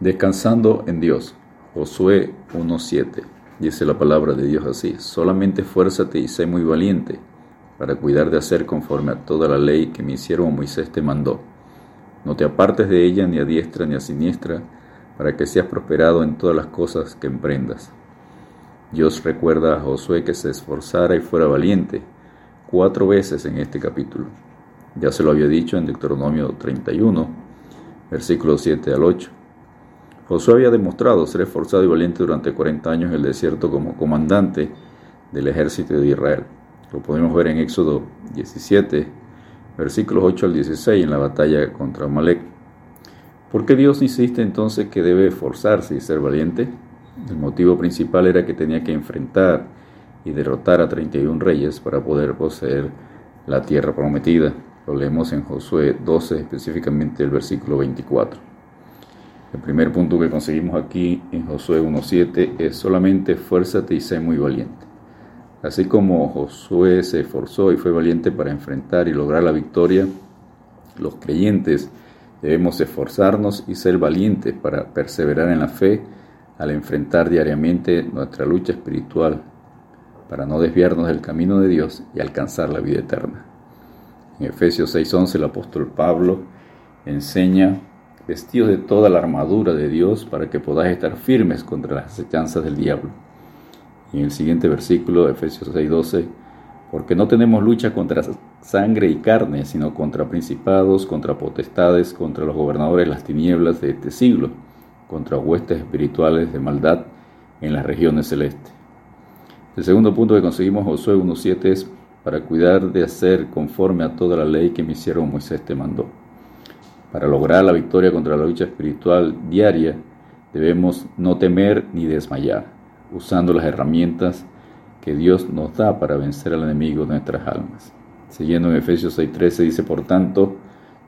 Descansando en Dios. Josué 1.7. Dice la palabra de Dios así. Solamente esfuérzate y sé muy valiente para cuidar de hacer conforme a toda la ley que mi siervo Moisés te mandó. No te apartes de ella ni a diestra ni a siniestra, para que seas prosperado en todas las cosas que emprendas. Dios recuerda a Josué que se esforzara y fuera valiente cuatro veces en este capítulo. Ya se lo había dicho en Deuteronomio 31, versículos 7 al 8. Josué había demostrado ser esforzado y valiente durante 40 años en el desierto como comandante del ejército de Israel. Lo podemos ver en Éxodo 17, versículos 8 al 16, en la batalla contra Amalek. ¿Por qué Dios insiste entonces que debe esforzarse y ser valiente? El motivo principal era que tenía que enfrentar y derrotar a 31 reyes para poder poseer la tierra prometida. Lo leemos en Josué 12, específicamente el versículo 24. El primer punto que conseguimos aquí en Josué 1.7 es solamente esfuérzate y sé muy valiente. Así como Josué se esforzó y fue valiente para enfrentar y lograr la victoria, los creyentes debemos esforzarnos y ser valientes para perseverar en la fe al enfrentar diariamente nuestra lucha espiritual, para no desviarnos del camino de Dios y alcanzar la vida eterna. En Efesios 6:11 el apóstol Pablo enseña vestidos de toda la armadura de Dios para que podáis estar firmes contra las acechanzas del diablo. Y en el siguiente versículo, Efesios 6:12, porque no tenemos lucha contra sangre y carne, sino contra principados, contra potestades, contra los gobernadores de las tinieblas de este siglo, contra huestes espirituales de maldad en las regiones celestes. El segundo punto que conseguimos Josué 1.7 es para cuidar de hacer conforme a toda la ley que mi siervo Moisés te mandó. Para lograr la victoria contra la lucha espiritual diaria, debemos no temer ni desmayar, usando las herramientas que Dios nos da para vencer al enemigo de nuestras almas. Siguiendo en Efesios 6:13 dice, por tanto,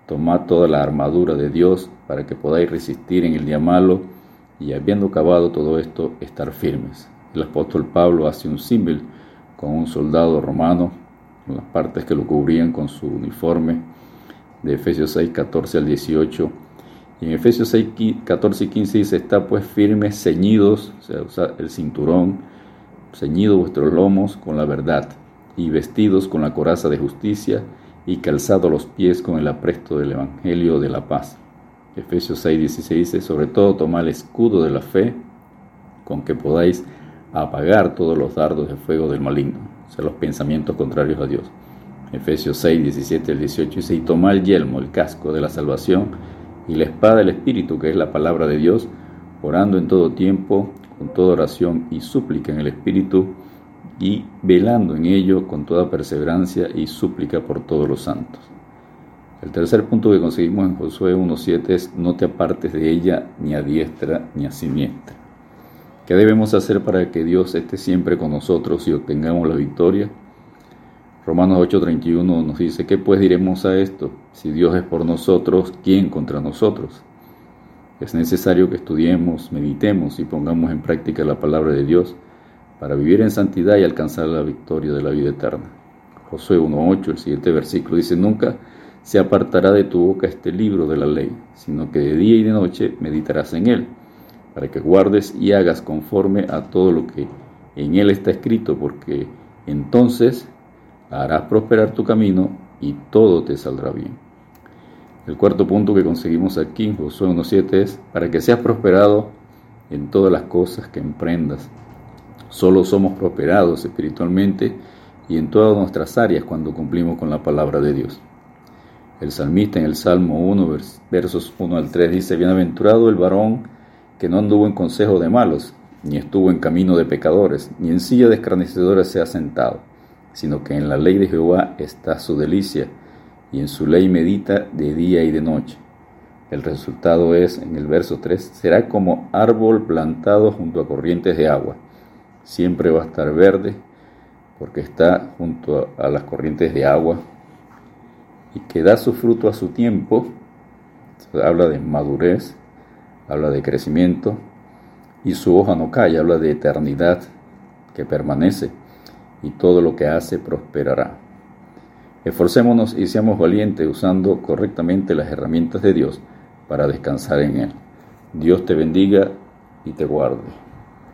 tomad toda la armadura de Dios para que podáis resistir en el día malo y habiendo acabado todo esto, estar firmes. El apóstol Pablo hace un símil con un soldado romano, con las partes que lo cubrían con su uniforme, de Efesios 6, 14 al 18. Y en Efesios 6, 14 y 15 dice, está pues firmes, ceñidos, o sea, el cinturón, ceñidos vuestros lomos con la verdad, y vestidos con la coraza de justicia, y calzado los pies con el apresto del Evangelio de la paz. Efesios 6, 16 dice, sobre todo tomad el escudo de la fe, con que podáis apagar todos los dardos de fuego del maligno, o sea, los pensamientos contrarios a Dios. Efesios 6, 17 al 18 dice, y el yelmo, el casco de la salvación, y la espada del Espíritu, que es la palabra de Dios, orando en todo tiempo, con toda oración y súplica en el Espíritu, y velando en ello con toda perseverancia y súplica por todos los santos. El tercer punto que conseguimos en Josué 1.7 es no te apartes de ella ni a diestra ni a siniestra. ¿Qué debemos hacer para que Dios esté siempre con nosotros y obtengamos la victoria? Romanos 8:31 nos dice, ¿qué pues diremos a esto? Si Dios es por nosotros, ¿quién contra nosotros? Es necesario que estudiemos, meditemos y pongamos en práctica la palabra de Dios para vivir en santidad y alcanzar la victoria de la vida eterna. Josué 1:8, el siguiente versículo dice, nunca se apartará de tu boca este libro de la ley, sino que de día y de noche meditarás en él, para que guardes y hagas conforme a todo lo que en él está escrito, porque entonces harás prosperar tu camino y todo te saldrá bien. El cuarto punto que conseguimos aquí en Josué 1.7 es para que seas prosperado en todas las cosas que emprendas. Solo somos prosperados espiritualmente y en todas nuestras áreas cuando cumplimos con la palabra de Dios. El salmista en el Salmo 1, versos 1 al 3 dice, Bienaventurado el varón que no anduvo en consejo de malos, ni estuvo en camino de pecadores, ni en silla de escarnecedores se ha sentado sino que en la ley de Jehová está su delicia, y en su ley medita de día y de noche. El resultado es, en el verso 3, será como árbol plantado junto a corrientes de agua. Siempre va a estar verde porque está junto a las corrientes de agua y que da su fruto a su tiempo. Habla de madurez, habla de crecimiento y su hoja no cae, habla de eternidad que permanece y todo lo que hace prosperará. Esforcémonos y seamos valientes usando correctamente las herramientas de Dios para descansar en Él. Dios te bendiga y te guarde.